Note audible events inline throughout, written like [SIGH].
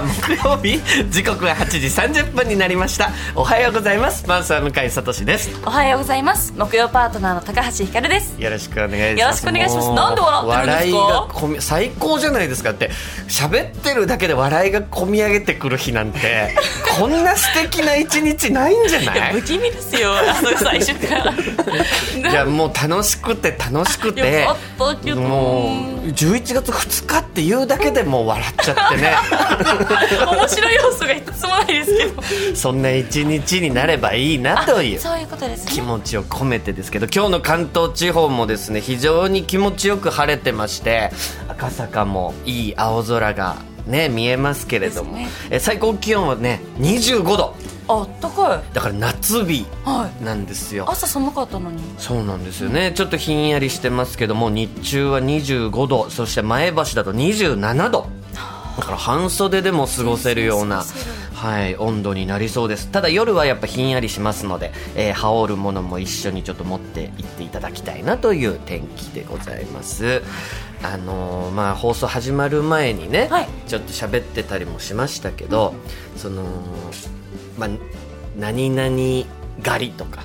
日木曜日時刻は8時30分になりました。おはようございます。パンサー向井聡です。おはようございます。木曜パートナーの高橋ひかるです。よろしくお願いします。よろしくお願いします。なんで笑ってるんですか？笑いがこみ最高じゃないですかって。喋ってるだけで笑いがこみ上げてくる日なんて [LAUGHS] こんな素敵な一日ないんじゃない？不気味ですよ。あの最初からいやもう楽しくて楽しくて。もう11月2日っていうだけでもう笑っちゃってね [LAUGHS] 面白い要素が一つもないですけど。そんな一日になればいいなというそういうことですね。気持ちを込めてですけど今日の関東地方もですね非常に気持ちよく晴れてまして赤坂もいい青空がね見えますけれども、ね。え最高気温はね25度。あったかい。だから夏日はい。なんですよ。朝寒かったのに。そうなんですよね。ちょっとひんやりしてますけども日中は25度そして前橋だと27度だから半袖でも過ごせるようなはい、温度になりそうです。ただ夜はやっぱひんやりしますので、えー羽織るものも一緒にちょっと持って行っていただきたいなという天気でございます。あのーまあ放送始まる前にね、はい。ちょっと喋ってたりもしましたけど、そのまあ何々狩りとか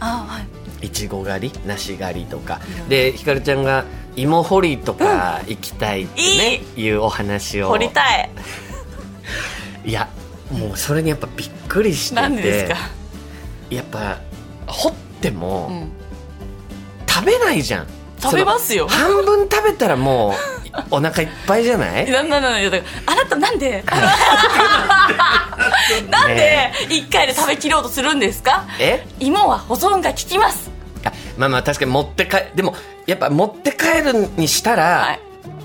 い。いちご狩り梨狩りとか。でひかるちゃんが芋掘りとか行きたいってね、いうお話を。掘りたい。[LAUGHS] いやもうそれにやっぱびっくりしてて。なんでですか？やっぱ掘っても、うん。食べないじゃん。食べますよ。半分食べたらもう [LAUGHS] お腹いっぱいじゃない？なんなんなんだあなたなんで？[LAUGHS] なんで一回で食べきろうとするんですか？え？芋は保存が効きます。あまあまあ確かに持って帰でもやっぱ持って帰るにしたら、はい。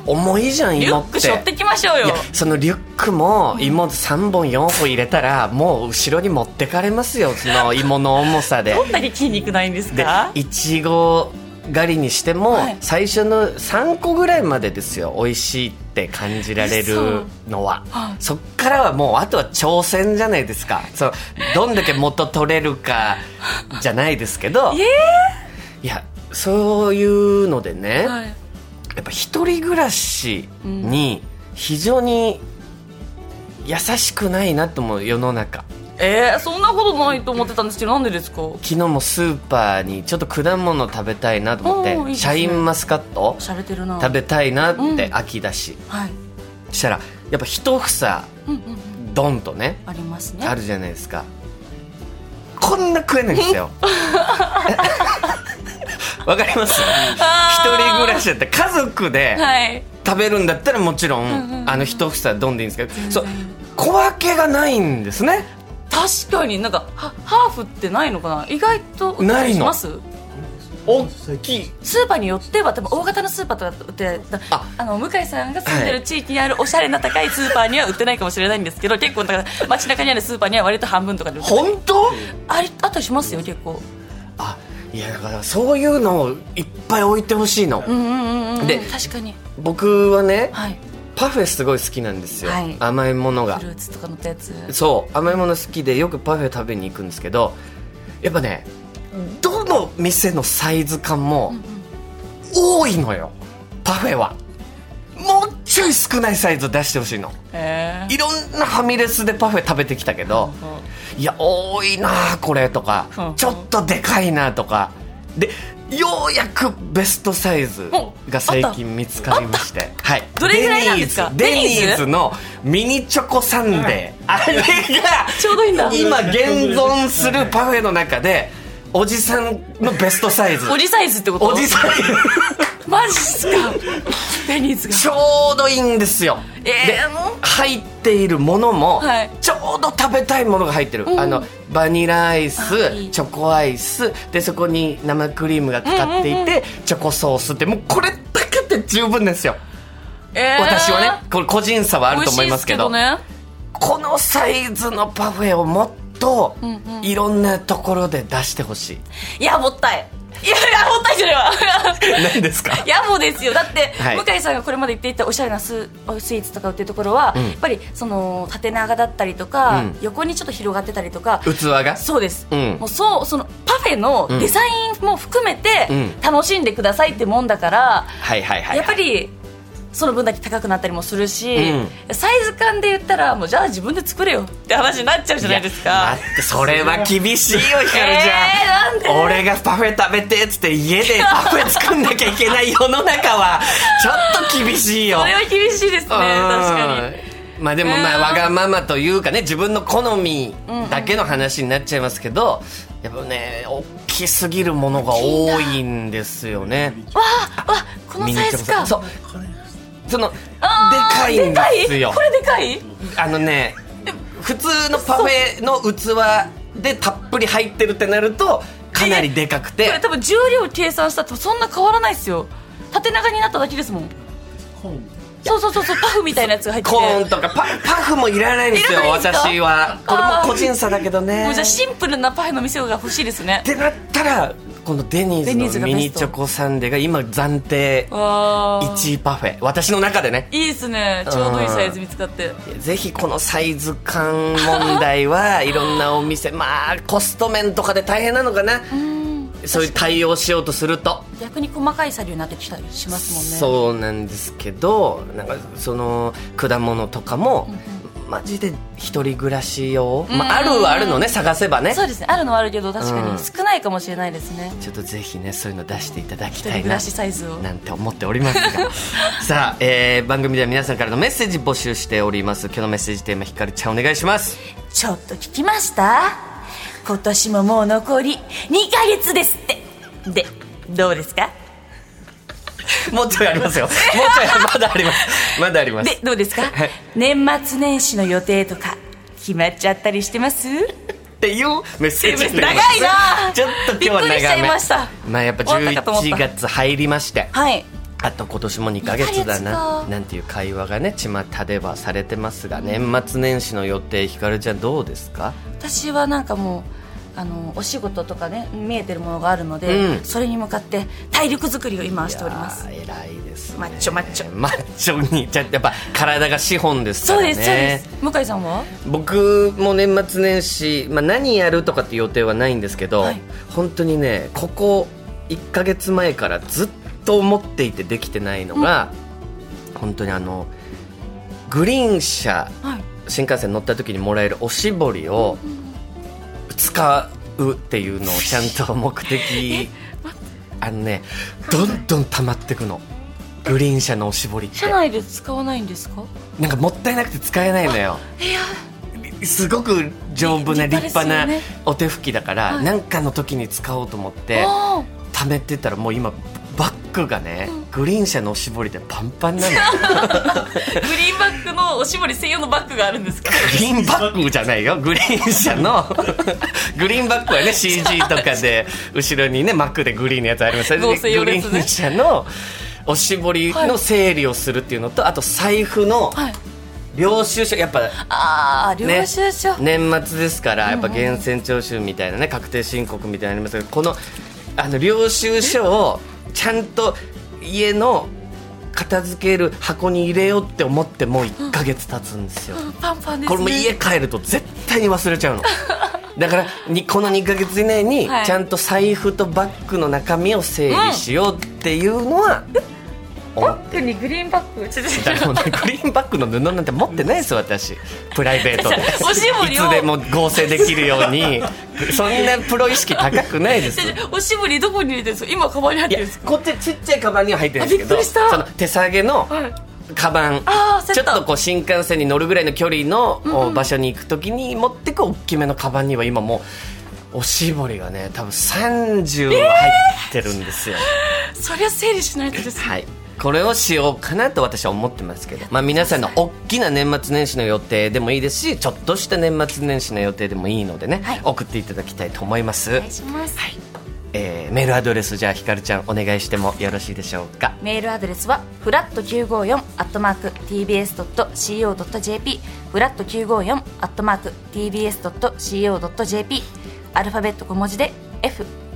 重いじゃんリュ芋って。ック背負ってきましょうよ。そのリュックも芋3本4本入れたらもう後ろに持ってかれますよその芋の重さで。どんだけ筋肉ないんですでかいちご狩りにしても、はい。最初の3個ぐらいまでですよ美味しいって感じられるのは。はいそっからはもうあとは挑戦じゃないですか。そうどんだけ元取れるかじゃないですけど。[LAUGHS] いやそういうのでね、はい。やっぱ一人暮らしに非常に優しくないなと思う世の中。えー、そんなことないと思ってたんですけどなんでですか？昨日もスーパーにちょっと果物食べたいなと思っていいね。シャインマスカット食べたいなっうん。て秋だし、はい。そしたらやっぱ一房うんうんうん。ドンとねありますね。あるじゃないですか。こんな食えないんですよ [LAUGHS] わかります？一人暮らしだったら家族ではい。食べるんだったらもちろん、んうんうんあの一房ドンでいいんですけどそう小分けがないんですね。確かになんかはハーフってないのかな？意外と売ったりします？大きい。スーパーによっては多分大型のスーパーとか売ってだあ。あの向井さんが住んではいる地域にあるおしゃれな高いスーパーには売ってないかもしれないんですけど結構だから街中にあるスーパーには割と半分とかで売って本当？ありあったりしますよ結構。あいやだからそういうのをいっぱい置いてほしいの、うんうんうんうん。で確かに。僕はねはい。パフェすごい好きなんですよ、はい。甘いものが。フルーツとかのったやつ。そう甘いもの好きでよくパフェ食べに行くんですけどやっぱねどの店のサイズ感も多いのよ。パフェは。もうちょい少ないサイズ出してほしいの。へいろんなファミレスでパフェ食べてきたけどいや多いなあこれとかうん。ちょっとでかいなとか。でようやくベストサイズが最近見つかりまして。はい。どれぐらいなんですか？デニーズ。のミニチョコサンデー、あれがちょうどいいんだ。今現存するパフェの中でおじさんのベストサイズ。おじサイズってこと？おじさんマジっすか？デニーズが。ちょうどいいんですよ、えー。で入っているものも、はい。ちょうど食べたいものが入ってる、あのバニラアイあスチョコアイスでそこに生クリームがかかっていて、チョコソースってもうこれだけで十分ですよ。えー。私はねこれ個人差はあると思いますけど。美味しいですこのサイズのパフェをもっとんうん。いろんなところで出してほしい、けどねいやもったいいやいやもったいじゃないわ何ですか？いやもうですよ。だって、はい。向井さんがこれまで言っていたおしゃれなススイーツとか売ってるところは、ん。やっぱりその縦長だったりとか、うん。横にちょっと広がってたりとか器が？そうです、うん。もうそうそのパフェのデザインも含めてうん。楽しんでくださいってもんだから、はいはいはい、はい、やっぱりその分だけ高くなったりもするし、うん。サイズ感で言ったらもうじゃあ自分で作れよって話になっちゃうじゃないですか。それは厳しいよひかるちゃん、えーなんで？俺がパフェ食べてっつって家でパフェ作んなきゃいけない世の中は [LAUGHS] ちょっと厳しいよ。それは厳しいですね確かに。にまあでもまあうんわがままというかね自分の好みだけの話になっちゃいますけどやっぱね大きすぎるものが多いんですよね。わあわこのサイズか。そうそのでかいんですよ。これでかい？あのね普通のパフェの器でたっぷり入ってるってなるとかなりでかくこれて多分重量計算したらそんな変わらないですよ。縦長になっただけですもん。そうそうそうそうパフみたいなやつが入ってて。コーンとかパパフもいらないんですよ私は。これも個人差だけどね。もうじゃあシンプルなパフェの店が欲しいですね。ってなったらこのデニーズのミニチョコサンデーが今暫定わあ1位パフェ。私の中でね。いいですね。ちょうどいいサイズ見つかって。ぜひこのサイズ感問題はいろんなお店。まあコスト面とかで大変なのかな。そういう対応しようとすると。逆に細かい作業になってきたりしますもんね。そうなんですけどなんかその果物とかも、マジで一人暮らし用、まあ、あるはあるのね探せばね。そうですね。あるのはあるけど確かうん。に少ないかもしれないですね。ちょっとぜひねそういうの出していただき一たいな。人暮らしサイズを。なんて思っておりますが。[LAUGHS] さあ、えー番組では皆さんからのメッセージ募集しております。今日のメッセージテーマひかるちゃんお願いします。ちょっと聞きました？今年ももう残り2ヶ月ですって。でどうですか？[LAUGHS] もうちょいありますよ。[LAUGHS] もうちょいまだあります。まだあります。でどうですか、はい。年末年始の予定とか決まっちゃったりしてます？っていうメッセージ [LAUGHS] 長いな。ちょっと今日は長め。まあやっぱ終わったかと思った。11月入りまして。はい。あと今年も2ヶ月だ2ヶななんていう会話がね巷ではされてますが年末年始の予定ひかるちゃんどうですか？私はなんかもうあのお仕事とかね見えてるものがあるので、うん。それに向かって体力作りを今はしております。偉いですね。マッチョマッチョ。マッチョにじゃやっぱ体が資本ですからね。そうですそうです。向井さんは？僕も年末年始、まあ、何やるとかって予定はないんですけど、はい。本当にねここ1ヶ月前からずっと思っていてできてないのが、本当にあのグリーン車はい。新幹線乗った時にもらえるおしぼりを使うっていうのをちゃんと目的。あのねどんどん溜まってくの。グリーン車のおしぼりって。車内で使わないんですか？なんかもったいなくて使えないのよ。いや。すごく丈夫な立立派なお手拭きだからはい。何かの時に使おうと思ってあ貯めてたらもう今バッグがねグリーン車のおしぼりでパンパンなのー [LAUGHS] グリーンバッグのおしぼり専用のバッグがあるんですか？グリーンバッグじゃないよ。グリーン車の。[LAUGHS] グリーンバッグはね CG とかで後ろにねマックでグリーンのやつあります。合成用グリーン車のおしぼりの整理をするっていうのとあと財布のはい。領収書。やっぱああ領ね収書、年末ですからやっぱ源泉徴収みたいなね確定申告みたいなのありますけどこのあの領収書をちゃんと家の片付ける箱に入れようって思ってもう1ヶ月経つんですよ、パンパンですね。これも家帰ると絶対に忘れちゃうの。[LAUGHS] だからにこの2ヶ月以内にはい。ちゃんと財布とバッグの中身を整理しようっていうのは思っバッグにグリーンバッグねグリーンバッグの布なんて持ってないですよ私。プライベートで。[LAUGHS] おしぼりを。いつでも合成できるように。[LAUGHS] そんなプロ意識高くないです。おしぼりどこに入れてるんですか？今カバンに入ってるんですか？こっちちっちゃいカバンには入ってるんですけど。あびっくりした。その手提げのはい。カバン。ちょっとこう新幹線に乗るぐらいの距離のお場所に行くときに持ってく大きめのカバンには今もうおしぼりがね多分30は入ってるんですよ、そりゃ整理しないとですね、はいこれをしようかなと私は思ってますけど、まあ、皆さんの大きな年末年始の予定でもいいですしちょっとした年末年始の予定でもいいのでね、はい。送っていただきたいと思います。お願いします、えーメールアドレスじゃあひかるちゃんお願いしてもよろしいでしょうか？メールアドレスはフラット954アットマーク tbs.co.jp フラット954アットマーク tbs.co.jp アルファベット小文字で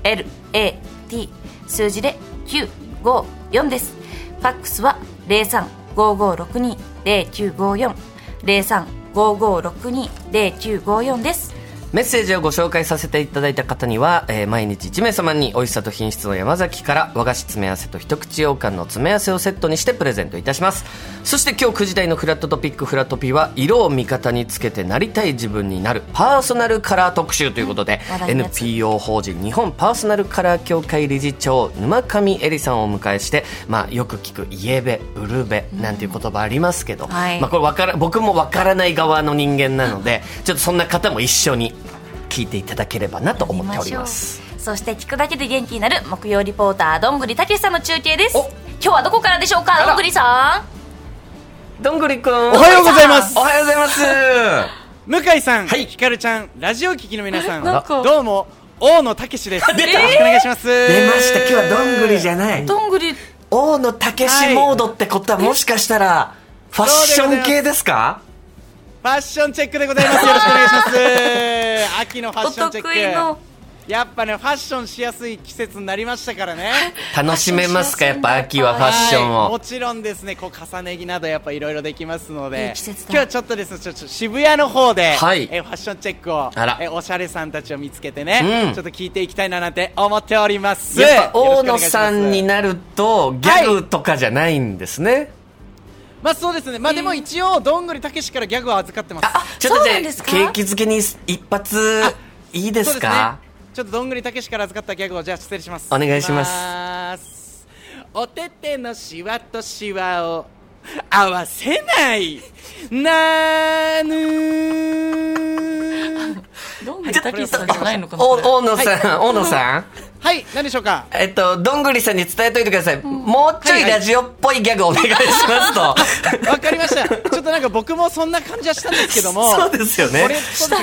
FLAT 数字で954ですファックスは0355620954 0355620954です。メッセージをご紹介させていただいた方には、えー毎日1名様に美味しさと品質の山崎から和菓子詰め合わせと一口羊羹の詰め合わせをセットにしてプレゼントいたします。そして今日9時台のフラットトピックフラトピは色を味方につけてなりたい自分になるパーソナルカラー特集ということで、話題のやつ。NPO 法人日本パーソナルカラー協会理事長沼上絵里さんをお迎えして、まあ、よく聞くイエベウルベなんていう言葉ありますけど、はい。まあ、これわから僕もわからない側の人間なのでちょっとそんな方も一緒に聞いていただければなと思っております。そして聞くだけで元気になる木曜リポーターどんぐりたけしさんの中継です。お。今日はどこからでしょうから。どんぐりさどんぐりくん。おおはようございます。おはようございます。向井さん、はい。ひかるちゃん、ラジオ聞きの皆さん、どうも、大野武史です。よろ出たしくお願いします。出ました。今日はどんぐりじゃない。んどんぐり。大野武史モードってことはもしかしたらファッション系ですか？ファッションチェックでございます。よろしくお願いします。秋のファッおションチェ得意の。ック。やっぱね、ファッションしやすい季節になりましたからね。[LAUGHS] 楽しめますか？やっぱ秋はファッションを。はい。もちろんですね、こう重ね着などやっぱいろいろできますのいでい季節だ。今日はちょっとですね、ちょっと渋谷の方で、はい。えファッションチェックをあら。えおしゃれさんたちを見つけてね、うん。ちょっと聞いていきたいななんて思っております。やっぱ大野さんになるとギャグとかじゃないんですね、まあそうですね。まあでも一応どんぐりたけしからギャグを預かってます。あちょっとじで景気づけに一発いいですそうかね。ちょっとどんぐりたけしから預かったギャグをじゃあ失礼します。お願いしますますおててのシワとシワを合わせないなぬどんぐりたけしさんじゃないのかなおこれ大野さん、大野さんはい、何でしょうか？えっと、どんぐりさんに伝えといてください。もうちょいラジオっぽいギャグお願いしますと。[LAUGHS] わかりました。ちょっとなんか僕もそんな感じはしたんですけども。そうですよねこれ、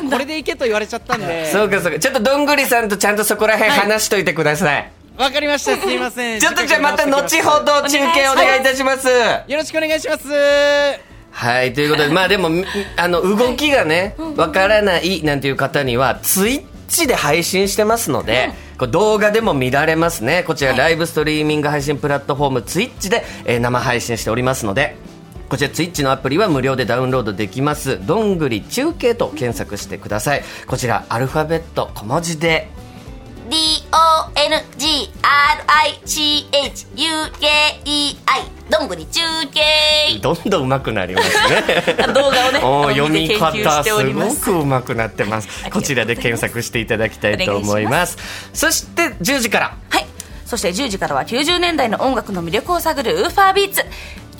これでいけと言われちゃったんで。そうかそうか。ちょっとどんぐりさんとちゃんとそこら辺はい話しといてください。わかりました。すいません。ちょっとじゃあまた後ほど中継お願いいたします。よろしくお願いします。はい、ということで、[LAUGHS] まあでも、みあの、動きがね、わからないなんていう方には、ツイッチで配信してますので、動画でも見られますね。こちら、ライブストリーミング配信プラットフォーム、ツイッチで、えー生配信しておりますので、こちらツイッチのアプリは無料でダウンロードできます。どんぐり中継と検索してください。こちら、アルファベット小文字で、D-O-N-G-R-I-C-H-U-K-E-I どんぐり中継。どんどん上手くなりますね。[LAUGHS] 動画をねお読み方すすごく上手くなってます。こちらで検索していただきたいと思います。そして10時から。はい。そして10時からは90年代の音楽の魅力を探るウーファービーツ。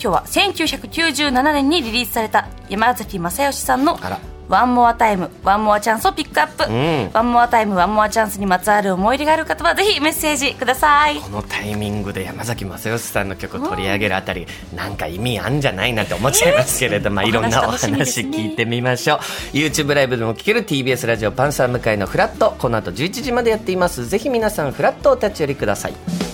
今日は1997年にリリースされた山崎まさよしさんのあら「One more time, One more chance」をピックアップ、ん。 One more time, One more chanceにまつわる思い入れがある方はぜひメッセージください。このタイミングで山崎まさよしさんの曲を取り上げるあたりなんか意味あんじゃないなって思っちゃいますけれども、いろんなおお話聞いてみましょう。YouTube ライブでも聴ける TBS ラジオパンサー向井のふらっとこの後11時までやっています。ぜひ皆さんふらっとお立ち寄りください